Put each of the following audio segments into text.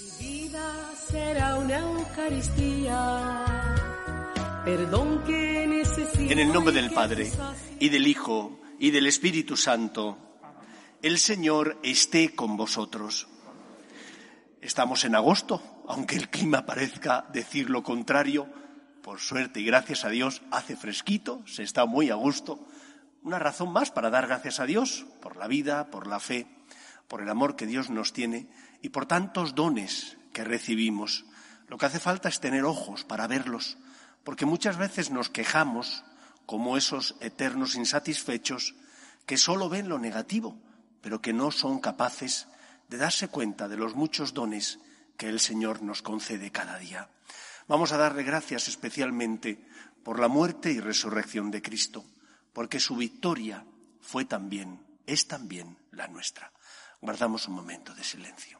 Mi vida será una Eucaristía. Perdón que necesito. En el nombre del Padre, y del Hijo, y del Espíritu Santo, el Señor esté con vosotros. Estamos en agosto, aunque el clima parezca decir lo contrario. Por suerte y gracias a Dios hace fresquito, se está muy a gusto. Una razón más para dar gracias a Dios por la vida, por la fe, por el amor que Dios nos tiene y por tantos dones que recibimos. Lo que hace falta es tener ojos para verlos, porque muchas veces nos quejamos como esos eternos insatisfechos que solo ven lo negativo, pero que no son capaces de darse cuenta de los muchos dones que el Señor nos concede cada día. Vamos a darle gracias especialmente por la muerte y resurrección de Cristo, porque su victoria fue también, es también la nuestra. Guardamos un momento de silencio.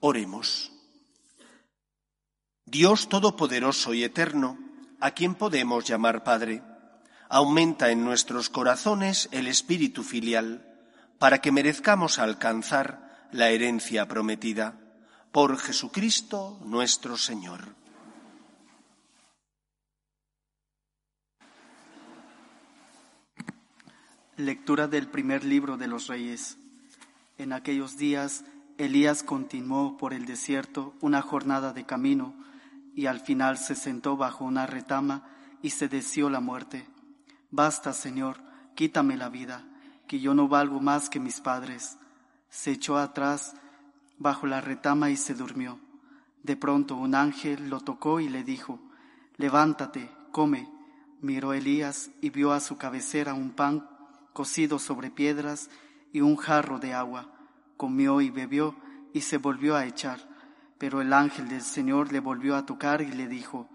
Oremos. Dios Todopoderoso y Eterno, a quien podemos llamar Padre, aumenta en nuestros corazones el espíritu filial para que merezcamos alcanzar la herencia prometida por Jesucristo nuestro Señor. Lectura del primer libro de los Reyes. En aquellos días Elías continuó por el desierto una jornada de camino y al final se sentó bajo una retama y se deseó la muerte. Basta, Señor, quítame la vida que yo no valgo más que mis padres. Se echó atrás bajo la retama y se durmió. De pronto un ángel lo tocó y le dijo, Levántate, come. Miró Elías y vio a su cabecera un pan cocido sobre piedras y un jarro de agua. Comió y bebió y se volvió a echar. Pero el ángel del Señor le volvió a tocar y le dijo,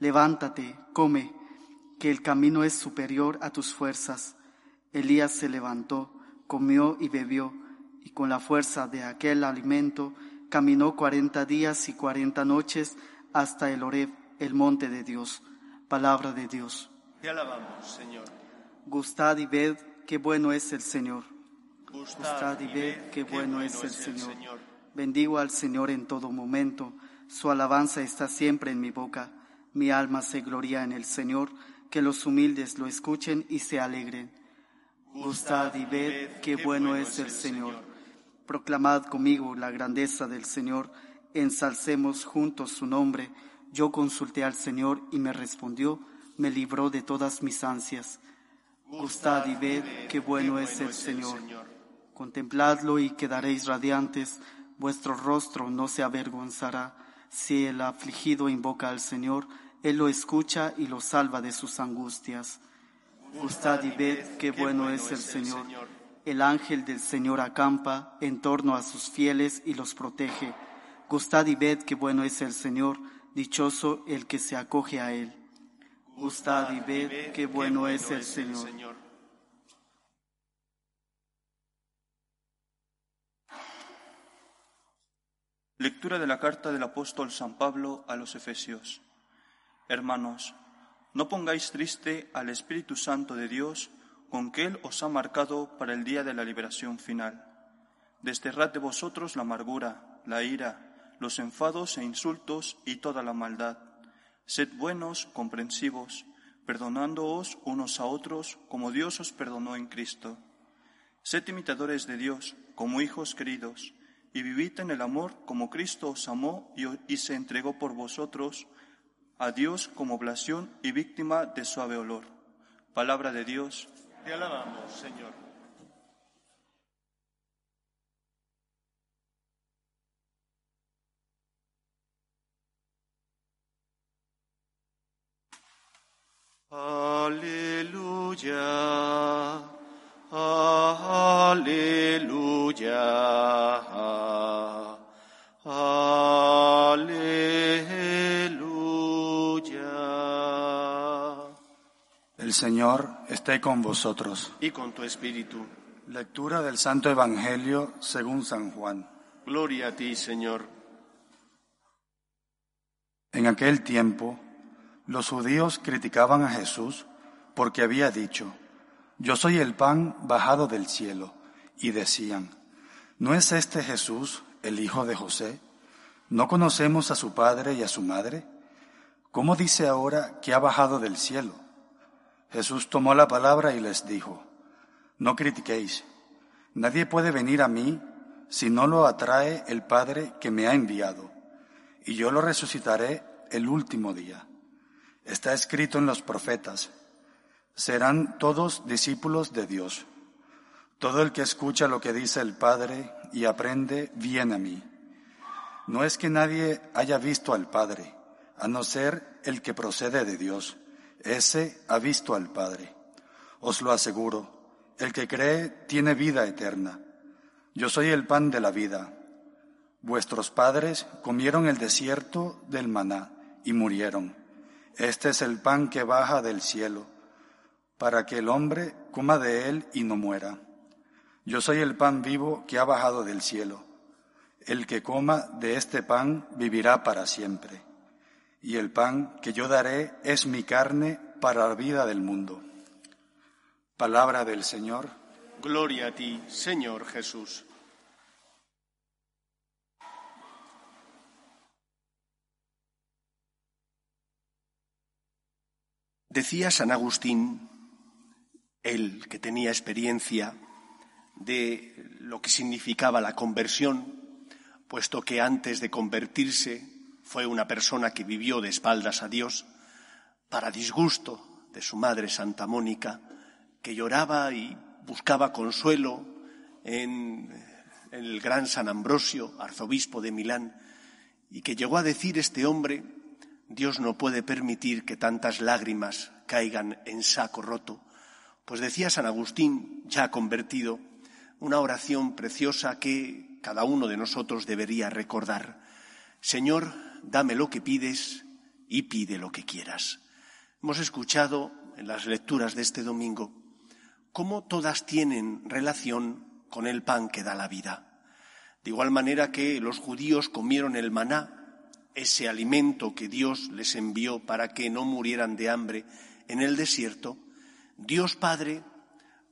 Levántate, come, que el camino es superior a tus fuerzas. Elías se levantó, comió y bebió, y con la fuerza de aquel alimento caminó cuarenta días y cuarenta noches hasta el Oreb, el monte de Dios. Palabra de Dios. Te alabamos, Señor. Gustad y ved qué bueno es el Señor. Gustad y ved qué bueno es el Señor. Bendigo al Señor en todo momento. Su alabanza está siempre en mi boca. Mi alma se gloria en el Señor. Que los humildes lo escuchen y se alegren. Gustad y ved qué bueno es el Señor. Proclamad conmigo la grandeza del Señor, ensalcemos juntos su nombre. Yo consulté al Señor y me respondió, me libró de todas mis ansias. Gustad y ved qué bueno es el Señor. Contempladlo y quedaréis radiantes, vuestro rostro no se avergonzará. Si el afligido invoca al Señor, Él lo escucha y lo salva de sus angustias. Gustad y ved qué bueno es el Señor. El ángel del Señor acampa en torno a sus fieles y los protege. Gustad y ved qué bueno es el Señor, dichoso el que se acoge a Él. Gustad y ved qué bueno es el Señor. Lectura de la carta del apóstol San Pablo a los Efesios. Hermanos, No pongáis triste al Espíritu Santo de Dios, con que Él os ha marcado para el día de la liberación final. Desterrad de vosotros la amargura, la ira, los enfados e insultos y toda la maldad. Sed buenos, comprensivos, perdonándoos unos a otros como Dios os perdonó en Cristo. Sed imitadores de Dios como hijos queridos, y vivid en el amor como Cristo os amó y, se entregó por vosotros a Dios como oblación y víctima de suave olor. Palabra de Dios. Te alabamos, Señor. Aleluya, aleluya, aleluya. El Señor esté con vosotros. Y con tu espíritu. Lectura del Santo Evangelio según San Juan. Gloria a ti, Señor. En aquel tiempo, los judíos criticaban a Jesús porque había dicho, yo soy el pan bajado del cielo, y decían, ¿no es este Jesús el hijo de José? ¿No conocemos a su padre y a su madre? ¿Cómo dice ahora que ha bajado del cielo? Jesús tomó la palabra y les dijo, no critiquéis, nadie puede venir a mí si no lo atrae el Padre que me ha enviado, y yo lo resucitaré el último día. Está escrito en los profetas, serán todos discípulos de Dios. Todo el que escucha lo que dice el Padre y aprende, viene a mí. No es que nadie haya visto al Padre, a no ser el que procede de Dios. Ese ha visto al Padre. Os lo aseguro, el que cree tiene vida eterna. Yo soy el pan de la vida. Vuestros padres comieron el desierto del maná y murieron. Este es el pan que baja del cielo, para que el hombre coma de él y no muera. Yo soy el pan vivo que ha bajado del cielo. El que coma de este pan vivirá para siempre. Y el pan que yo daré es mi carne para la vida del mundo. Palabra del Señor. Gloria a ti, Señor Jesús. Decía San Agustín, él que tenía experiencia de lo que significaba la conversión, puesto que antes de convertirse fue una persona que vivió de espaldas a Dios, para disgusto de su madre Santa Mónica, que lloraba y buscaba consuelo en, el gran San Ambrosio, arzobispo de Milán, y que llegó a decir este hombre, Dios no puede permitir que tantas lágrimas caigan en saco roto. Pues decía San Agustín, ya convertido, una oración preciosa que cada uno de nosotros debería recordar. Señor, dame lo que pides y pide lo que quieras. Hemos escuchado en las lecturas de este domingo cómo todas tienen relación con el pan que da la vida. De igual manera que los judíos comieron el maná, ese alimento que Dios les envió para que no murieran de hambre en el desierto, Dios Padre,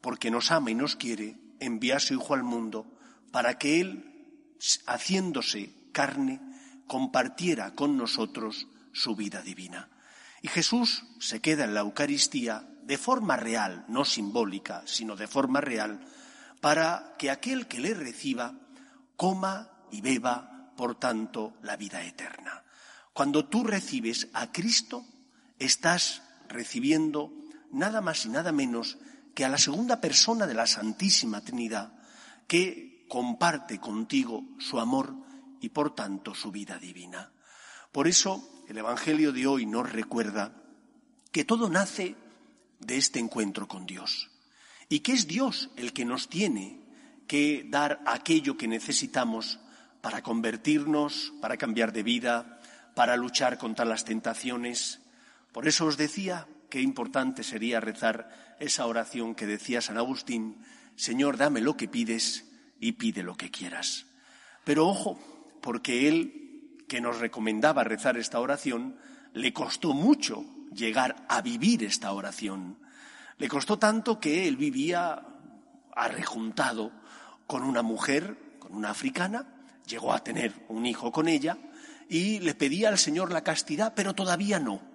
porque nos ama y nos quiere, envía a su Hijo al mundo para que Él, haciéndose carne, compartiera con nosotros su vida divina. Y Jesús se queda en la Eucaristía de forma real, no simbólica, sino de forma real, para que aquel que le reciba coma y beba por tanto, la vida eterna. Cuando tú recibes a Cristo, estás recibiendo nada más y nada menos que a la segunda persona de la Santísima Trinidad, que comparte contigo su amor y por tanto su vida divina. Por eso el Evangelio de hoy nos recuerda que todo nace de este encuentro con Dios y que es Dios el que nos tiene que dar aquello que necesitamos para convertirnos, para cambiar de vida, para luchar contra las tentaciones. Por eso os decía qué importante sería rezar esa oración que decía San Agustín, Señor, dame lo que pides y pide lo que quieras. Pero ojo, porque él, que nos recomendaba rezar esta oración, le costó mucho llegar a vivir esta oración. Le costó tanto que él vivía arrejuntado con una mujer, con una africana, llegó a tener un hijo con ella y le pedía al Señor la castidad, pero todavía no.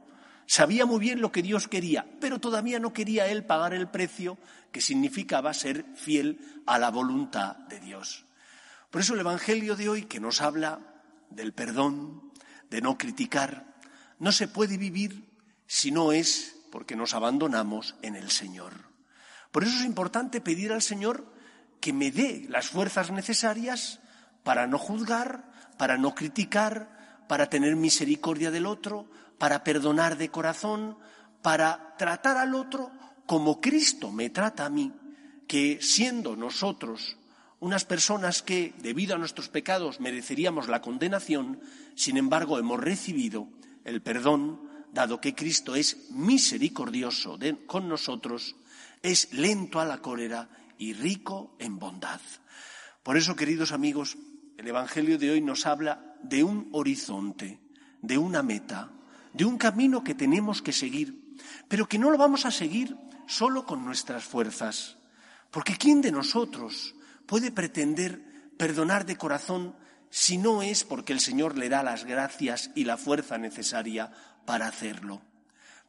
Sabía muy bien lo que Dios quería, pero todavía no quería él pagar el precio que significaba ser fiel a la voluntad de Dios. Por eso el Evangelio de hoy, que nos habla del perdón, de no criticar, no se puede vivir si no es porque nos abandonamos en el Señor. Por eso es importante pedir al Señor que me dé las fuerzas necesarias para no juzgar, para no criticar, para tener misericordia del otro, para perdonar de corazón, para tratar al otro como Cristo me trata a mí, que siendo nosotros unas personas que, debido a nuestros pecados, mereceríamos la condenación, sin embargo hemos recibido el perdón, dado que Cristo es misericordioso con nosotros, es lento a la cólera y rico en bondad. Por eso, queridos amigos, el Evangelio de hoy nos habla de un horizonte, de una meta, de un camino que tenemos que seguir, pero que no lo vamos a seguir solo con nuestras fuerzas, porque ¿quién de nosotros puede pretender perdonar de corazón si no es porque el Señor le da las gracias y la fuerza necesaria para hacerlo?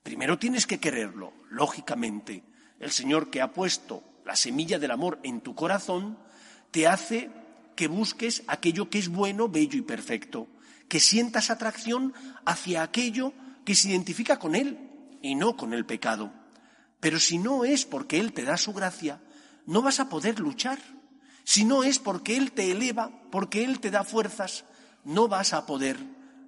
Primero tienes que quererlo, lógicamente. El Señor que ha puesto la semilla del amor en tu corazón te hace que busques aquello que es bueno, bello y perfecto, que sientas atracción hacia aquello que se identifica con Él y no con el pecado. Pero si no es porque Él te da su gracia, no vas a poder luchar. Si no es porque Él te eleva, porque Él te da fuerzas, no vas a poder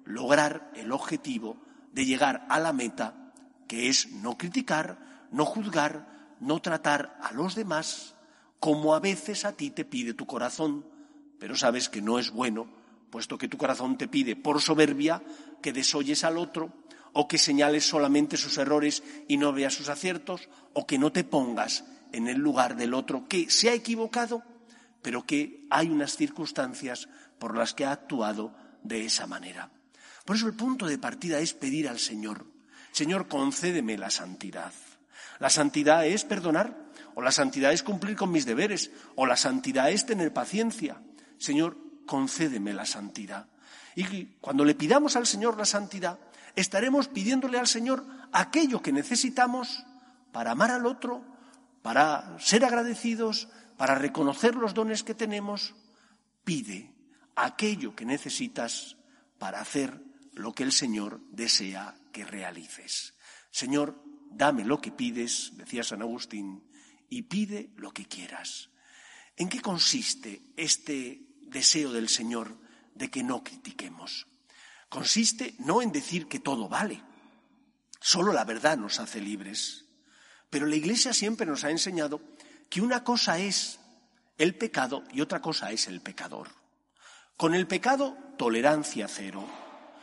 lograr el objetivo de llegar a la meta, que es no criticar, no juzgar, no tratar a los demás como a veces a ti te pide tu corazón, pero sabes que no es bueno, puesto que tu corazón te pide por soberbia que desoyes al otro, o que señales solamente sus errores y no veas sus aciertos, o que no te pongas en el lugar del otro que se ha equivocado, pero que hay unas circunstancias por las que ha actuado de esa manera. Por eso el punto de partida es pedir al Señor, Señor, concédeme la santidad. La santidad es perdonar, o la santidad es cumplir con mis deberes, o la santidad es tener paciencia. Señor, concédeme la santidad. Y cuando le pidamos al Señor la santidad, estaremos pidiéndole al Señor aquello que necesitamos para amar al otro, para ser agradecidos, para reconocer los dones que tenemos. Pide aquello que necesitas para hacer lo que el Señor desea que realices. Señor, dame lo que pides, decía San Agustín, y pide lo que quieras. ¿En qué consiste este deseo del Señor de que no critiquemos? Consiste no en decir que todo vale, solo la verdad nos hace libres. Pero la Iglesia siempre nos ha enseñado que una cosa es el pecado y otra cosa es el pecador. Con el pecado, tolerancia cero.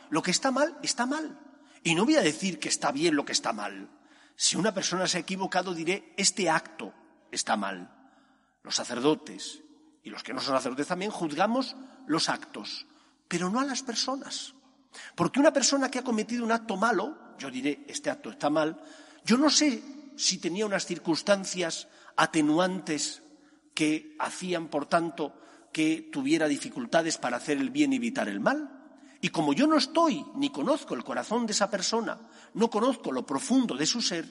Lo que está mal, está mal. Y no voy a decir que está bien lo que está mal. Si una persona se ha equivocado, diré, este acto está mal. Los sacerdotes y los que no son sacerdotes también juzgamos los actos, pero no a las personas. Porque una persona que ha cometido un acto malo, yo diré, este acto está mal, yo no sé si tenía unas circunstancias atenuantes que hacían, por tanto, que tuviera dificultades para hacer el bien y evitar el mal. Y como yo no estoy ni conozco el corazón de esa persona, no conozco lo profundo de su ser,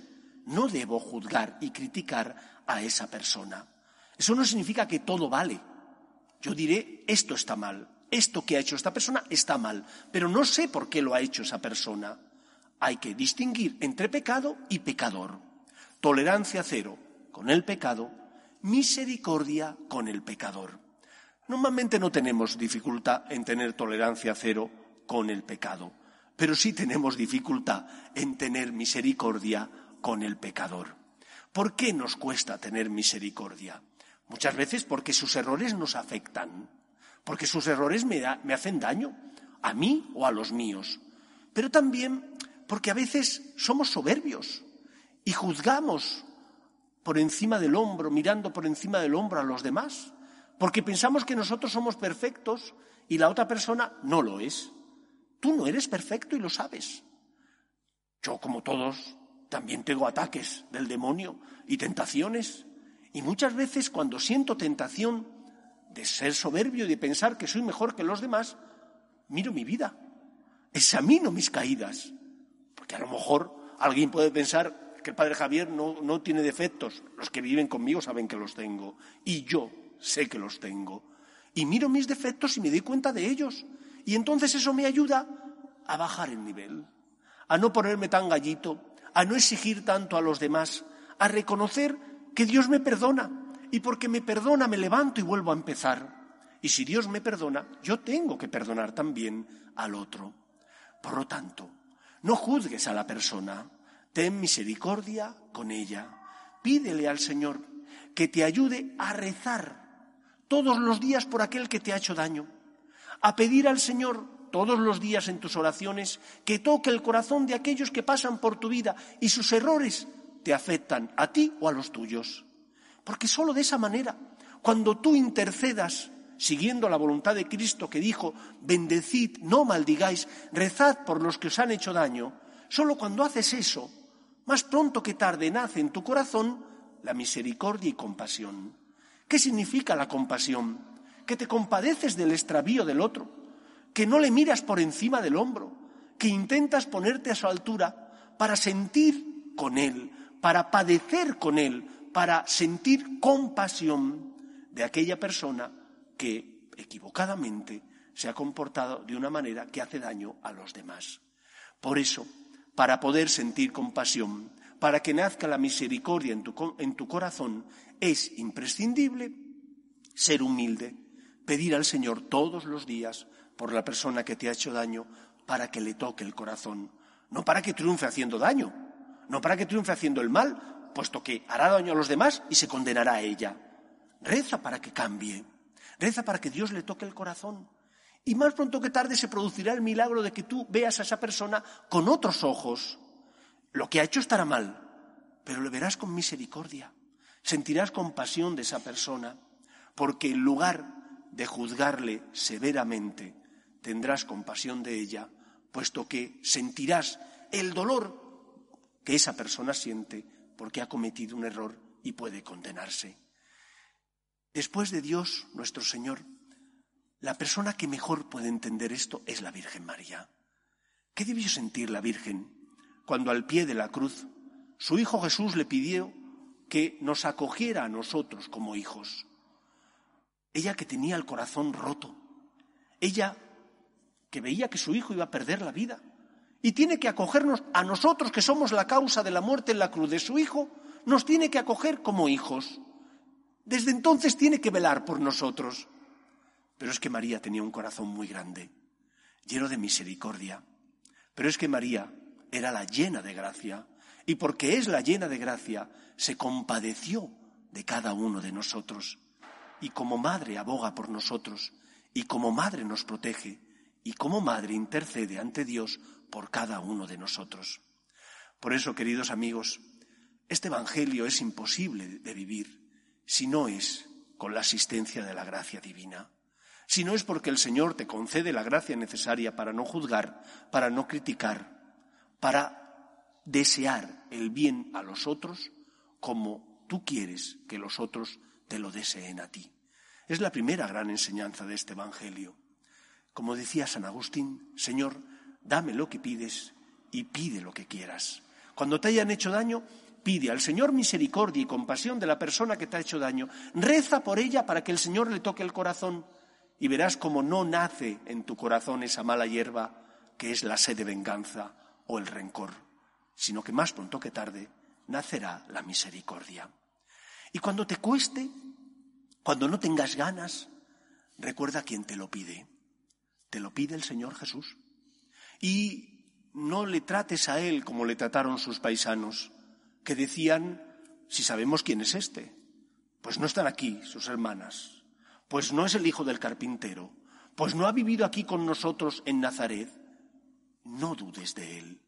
no debo juzgar y criticar a esa persona. Eso no significa que todo vale. Yo diré, esto está mal, esto que ha hecho esta persona está mal, pero no sé por qué lo ha hecho esa persona. Hay que distinguir entre pecado y pecador. Tolerancia cero con el pecado, misericordia con el pecador. Normalmente no tenemos dificultad en tener tolerancia cero con el pecado, pero sí tenemos dificultad en tener misericordia con el pecador. ¿Por qué nos cuesta tener misericordia? Muchas veces porque sus errores nos afectan porque sus errores me, hacen daño, a mí o a los míos. Pero también porque a veces somos soberbios y juzgamos por encima del hombro, mirando por encima del hombro a los demás, porque pensamos que nosotros somos perfectos y la otra persona no lo es. Tú no eres perfecto y lo sabes. Yo, como todos, también tengo ataques del demonio y tentaciones. Y muchas veces cuando siento tentación de ser soberbio y de pensar que soy mejor que los demás, miro mi vida, examino mis caídas. Porque a lo mejor alguien puede pensar que el padre Javier no, no tiene defectos. Los que viven conmigo saben que los tengo. Y yo sé que los tengo. Y miro mis defectos y me doy cuenta de ellos. Y entonces eso me ayuda a bajar el nivel, a no ponerme tan gallito, a no exigir tanto a los demás, a reconocer que Dios me perdona y porque me perdona me levanto y vuelvo a empezar. Y si Dios me perdona, yo tengo que perdonar también al otro. Por lo tanto, no juzgues a la persona, ten misericordia con ella. Pídele al Señor que te ayude a rezar todos los días por aquel que te ha hecho daño, a pedir al Señor todos los días en tus oraciones que toque el corazón de aquellos que pasan por tu vida y sus errores te afectan a ti o a los tuyos. Porque sólo de esa manera, cuando tú intercedas siguiendo la voluntad de Cristo que dijo, bendecid, no maldigáis, rezad por los que os han hecho daño, sólo cuando haces eso, más pronto que tarde nace en tu corazón la misericordia y compasión. ¿Qué significa la compasión? Que te compadeces del extravío del otro, que no le miras por encima del hombro, que intentas ponerte a su altura para sentir con él, para padecer con él, para sentir compasión de aquella persona que equivocadamente se ha comportado de una manera que hace daño a los demás. Por eso, para poder sentir compasión, para que nazca la misericordia en tu, en tu corazón, es imprescindible ser humilde, pedir al Señor todos los días por la persona que te ha hecho daño para que le toque el corazón, no para que triunfe haciendo daño, no para que triunfe haciendo el mal, puesto que hará daño a los demás y se condenará a ella. Reza para que cambie, reza para que Dios le toque el corazón. Y más pronto que tarde se producirá el milagro de que tú veas a esa persona con otros ojos. Lo que ha hecho estará mal, pero le verás con misericordia. Sentirás compasión de esa persona, porque en lugar de juzgarle severamente, tendrás compasión de ella, puesto que sentirás el dolor que esa persona siente porque ha cometido un error y puede condenarse. Después de Dios, nuestro Señor, la persona que mejor puede entender esto es la Virgen María. ¿Qué debió sentir la Virgen cuando al pie de la cruz su Hijo Jesús le pidió que nos acogiera a nosotros como hijos? Ella que tenía el corazón roto, ella que veía que su hijo iba a perder la vida y tiene que acogernos a nosotros que somos la causa de la muerte en la cruz de su hijo, nos tiene que acoger como hijos. Desde entonces tiene que velar por nosotros. Pero es que María tenía un corazón muy grande, lleno de misericordia. Pero es que María era la llena de gracia y porque es la llena de gracia, se compadeció de cada uno de nosotros. Y como madre aboga por nosotros y como madre nos protege y como madre intercede ante Dios por cada uno de nosotros. Por eso, queridos amigos, este Evangelio es imposible de vivir si no es con la asistencia de la gracia divina, si no es porque el Señor te concede la gracia necesaria para no juzgar, para no criticar, para desear el bien a los otros como tú quieres que los otros te lo deseen a ti. Es la primera gran enseñanza de este Evangelio. Como decía San Agustín, Señor, dame lo que pides y pide lo que quieras. Cuando te hayan hecho daño, pide al Señor misericordia y compasión de la persona que te ha hecho daño. Reza por ella para que el Señor le toque el corazón y verás cómo no nace en tu corazón esa mala hierba que es la sed de venganza o el rencor, sino que más pronto que tarde nacerá la misericordia. Y cuando te cueste, cuando no tengas ganas, recuerda quién te lo pide. Te lo pide el Señor Jesús. Y no le trates a Él como le trataron sus paisanos, que decían, si sabemos quién es este, pues no están aquí sus hermanas, pues no es el hijo del carpintero, pues no ha vivido aquí con nosotros en Nazaret. No dudes de Él.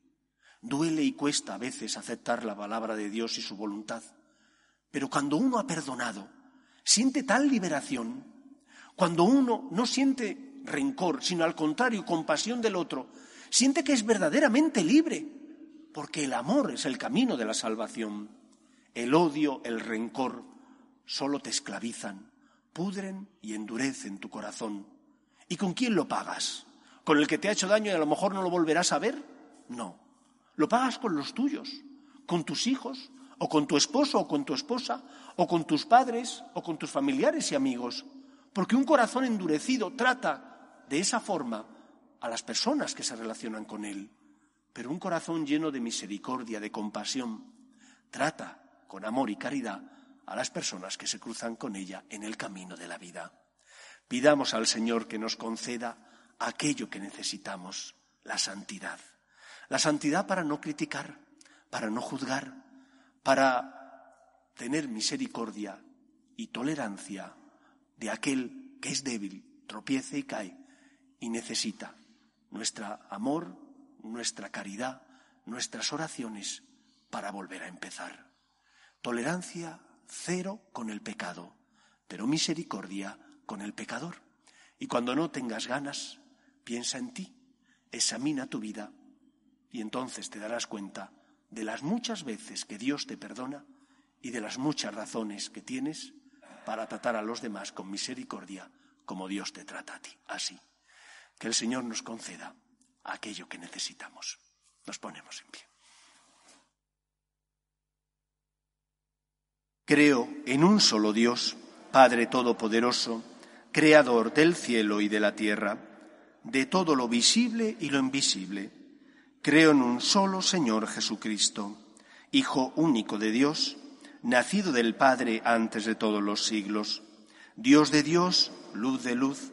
Duele y cuesta a veces aceptar la palabra de Dios y su voluntad. Pero cuando uno ha perdonado, siente tal liberación, cuando uno no siente rencor, sino al contrario, compasión del otro, siente que es verdaderamente libre. porque el amor es el camino de la salvación. El odio, el rencor, solo te esclavizan, pudren y endurecen tu corazón. ¿Y con quién lo pagas? ¿Con el que te ha hecho daño y a lo mejor no lo volverás a ver? No. Lo pagas con los tuyos, con tus hijos, o con tu esposo o con tu esposa, o con tus padres o con tus familiares y amigos. Porque un corazón endurecido trata de esa forma a las personas que se relacionan con él. Pero un corazón lleno de misericordia, de compasión, trata con amor y caridad a las personas que se cruzan con ella en el camino de la vida. Pidamos al Señor que nos conceda aquello que necesitamos, la santidad. La santidad para no criticar, para no juzgar, para tener misericordia y tolerancia de aquel que es débil, tropiece y cae y necesita nuestro amor, nuestra caridad, nuestras oraciones para volver a empezar. Tolerancia cero con el pecado, pero misericordia con el pecador. Y cuando no tengas ganas, piensa en ti, examina tu vida y entonces te darás cuenta de las muchas veces que Dios te perdona y de las muchas razones que tienes para tratar a los demás con misericordia como Dios te trata a ti. Así. Que el Señor nos conceda aquello que necesitamos. Nos ponemos en pie. Creo en un solo Dios, Padre Todopoderoso, Creador del cielo y de la tierra, de todo lo visible y lo invisible. Creo en un solo Señor Jesucristo, Hijo único de Dios, nacido del Padre antes de todos los siglos, Dios de Dios, luz de luz,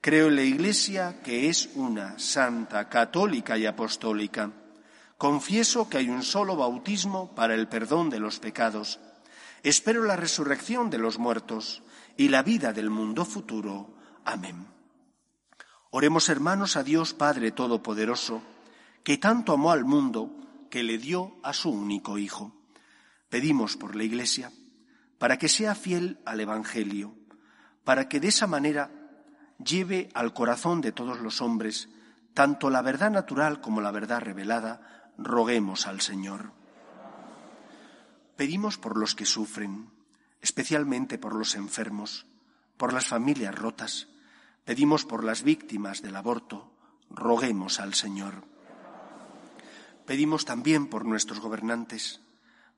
Creo en la Iglesia, que es una, santa, católica y apostólica Confieso que hay un solo bautismo para el perdón de los pecados. Espero la resurrección de los muertos y la vida del mundo futuro. Amén. Oremos hermanos a Dios Padre Todopoderoso, que tanto amó al mundo que le dio a su único Hijo. Pedimos por la Iglesia, para que sea fiel al Evangelio, para que de esa manera lleve al corazón de todos los hombres tanto la verdad natural como la verdad revelada, roguemos al Señor. Pedimos por los que sufren, especialmente por los enfermos, por las familias rotas. Pedimos por las víctimas del aborto, roguemos al Señor. Pedimos también por nuestros gobernantes,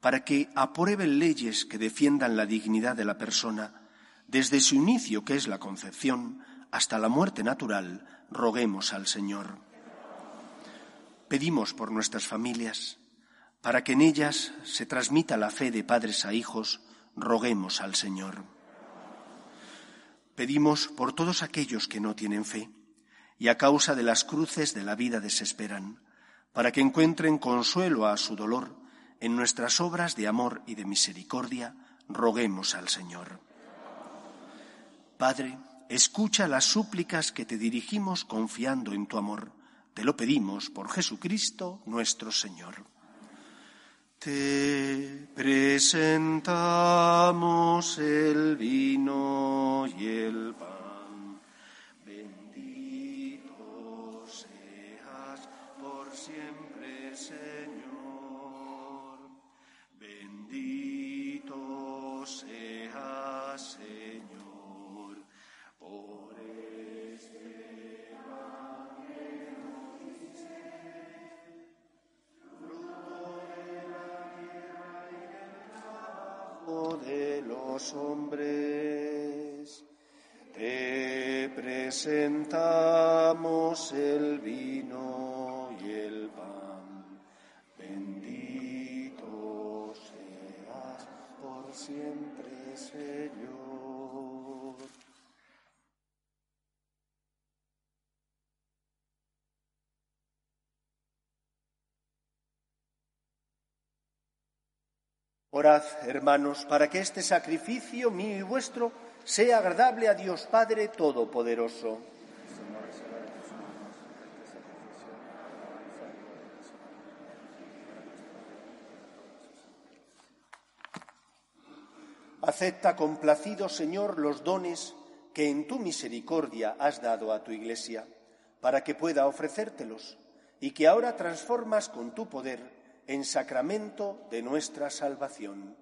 para que aprueben leyes que defiendan la dignidad de la persona, desde su inicio, que es la concepción, hasta la muerte natural, roguemos al Señor. Pedimos por nuestras familias, para que en ellas se transmita la fe de padres a hijos, roguemos al Señor. Pedimos por todos aquellos que no tienen fe y a causa de las cruces de la vida desesperan, para que encuentren consuelo a su dolor en nuestras obras de amor y de misericordia, roguemos al Señor. Padre, escucha las súplicas que te dirigimos confiando en tu amor te lo pedimos por Jesucristo nuestro Señor. Te presentamos el vino y el pan. Los hombres. Te presentamos el vino hermanos, para que este sacrificio mío y vuestro sea agradable a Dios Padre Todopoderoso. Acepta complacido, Señor, los dones que en tu misericordia has dado a tu Iglesia, para que pueda ofrecértelos, y que ahora transformas con tu poder en sacramento de nuestra salvación.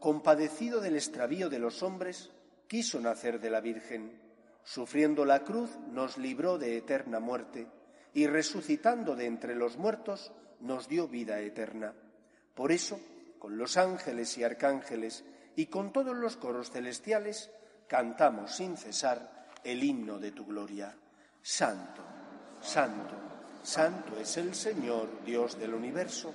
compadecido del extravío de los hombres, quiso nacer de la Virgen, sufriendo la cruz nos libró de eterna muerte, y resucitando de entre los muertos nos dio vida eterna. Por eso, con los ángeles y arcángeles y con todos los coros celestiales, cantamos sin cesar el himno de tu gloria. Santo, santo, santo es el Señor, Dios del universo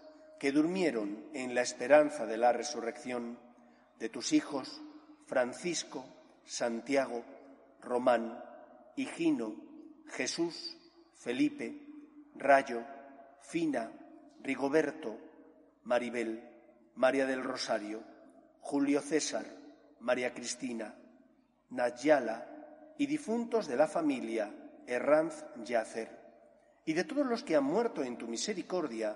que durmieron en la esperanza de la resurrección de tus hijos Francisco, Santiago, Román, Higino, Jesús, Felipe, Rayo, Fina, Rigoberto, Maribel, María del Rosario, Julio César, María Cristina, Nayala y difuntos de la familia Herranz Yacer. Y de todos los que han muerto en tu misericordia,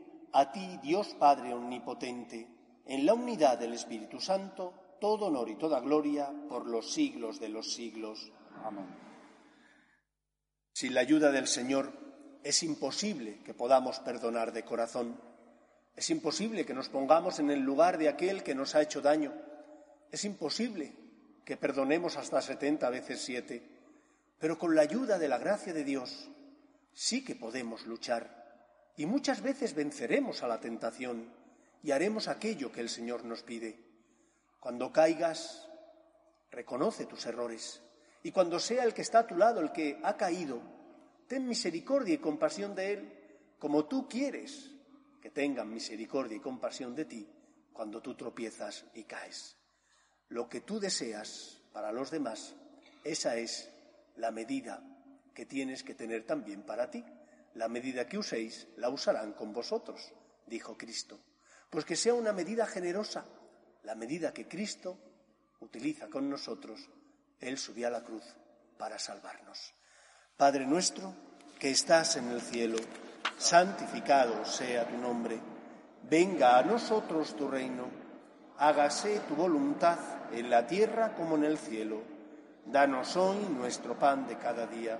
a ti, Dios Padre Omnipotente, en la unidad del Espíritu Santo, todo honor y toda gloria por los siglos de los siglos. Amén. Sin la ayuda del Señor es imposible que podamos perdonar de corazón. Es imposible que nos pongamos en el lugar de aquel que nos ha hecho daño. Es imposible que perdonemos hasta setenta veces siete. Pero con la ayuda de la gracia de Dios sí que podemos luchar y muchas veces venceremos a la tentación y haremos aquello que el Señor nos pide. Cuando caigas, reconoce tus errores y cuando sea el que está a tu lado el que ha caído, ten misericordia y compasión de él como tú quieres que tengan misericordia y compasión de ti cuando tú tropiezas y caes. Lo que tú deseas para los demás, esa es la medida que tienes que tener también para ti. La medida que uséis la usarán con vosotros, dijo Cristo. Pues que sea una medida generosa, la medida que Cristo utiliza con nosotros. Él subió a la cruz para salvarnos. Padre nuestro, que estás en el cielo, santificado sea tu nombre. Venga a nosotros tu reino. Hágase tu voluntad en la tierra como en el cielo. Danos hoy nuestro pan de cada día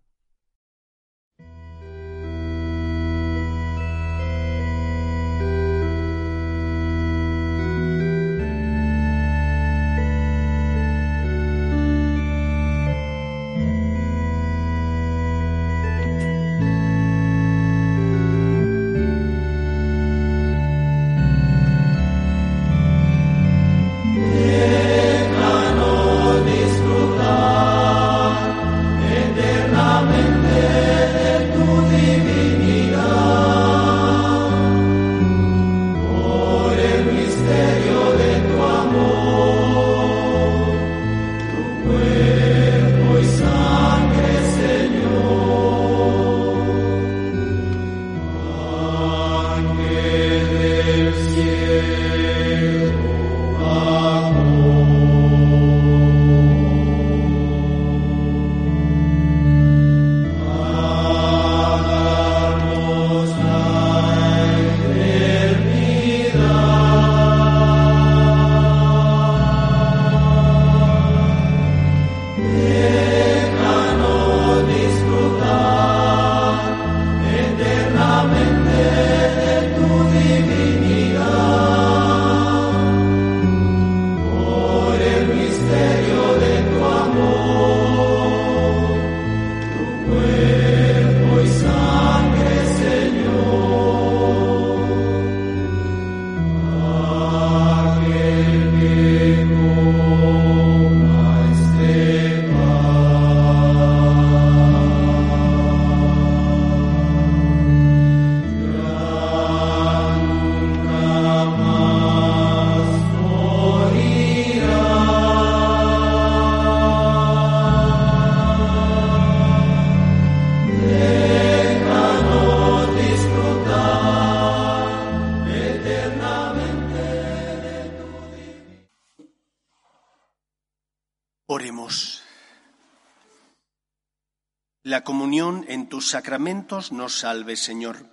Tus sacramentos nos salve, Señor,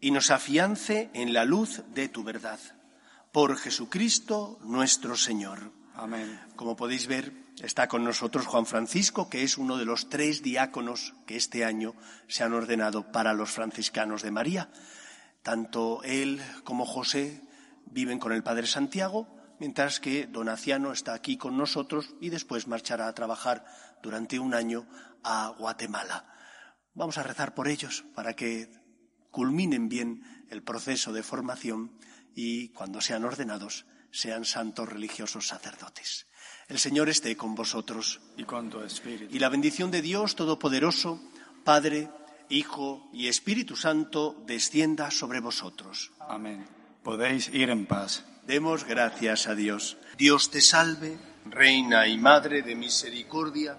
y nos afiance en la luz de tu verdad. Por Jesucristo nuestro Señor. Amén. Como podéis ver, está con nosotros Juan Francisco, que es uno de los tres diáconos que este año se han ordenado para los franciscanos de María. Tanto él como José viven con el Padre Santiago, mientras que Donaciano está aquí con nosotros y después marchará a trabajar durante un año a Guatemala. Vamos a rezar por ellos para que culminen bien el proceso de formación y cuando sean ordenados sean santos religiosos sacerdotes. El Señor esté con vosotros. Y con tu espíritu. Y la bendición de Dios Todopoderoso, Padre, Hijo y Espíritu Santo, descienda sobre vosotros. Amén. Podéis ir en paz. Demos gracias a Dios. Dios te salve, Reina y Madre de Misericordia